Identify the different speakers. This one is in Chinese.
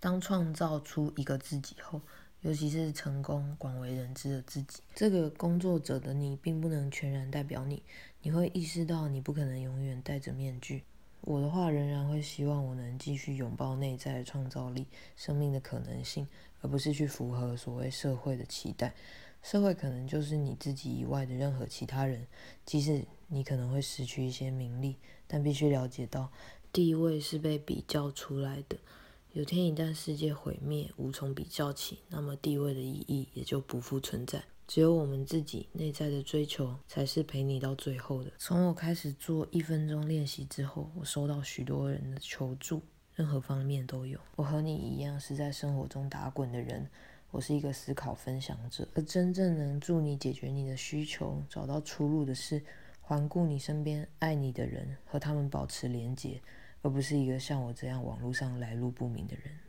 Speaker 1: 当创造出一个自己后，尤其是成功广为人知的自己，这个工作者的你并不能全然代表你。你会意识到你不可能永远戴着面具。我的话仍然会希望我能继续拥抱内在的创造力、生命的可能性，而不是去符合所谓社会的期待。社会可能就是你自己以外的任何其他人，即使你可能会失去一些名利，但必须了解到地位是被比较出来的。有天一旦世界毁灭，无从比较起，那么地位的意义也就不复存在。只有我们自己内在的追求，才是陪你到最后的。从我开始做一分钟练习之后，我收到许多人的求助，任何方面都有。我和你一样是在生活中打滚的人，我是一个思考分享者。而真正能助你解决你的需求、找到出路的是，环顾你身边爱你的人，和他们保持连结，而不是一个像我这样网络上来路不明的人。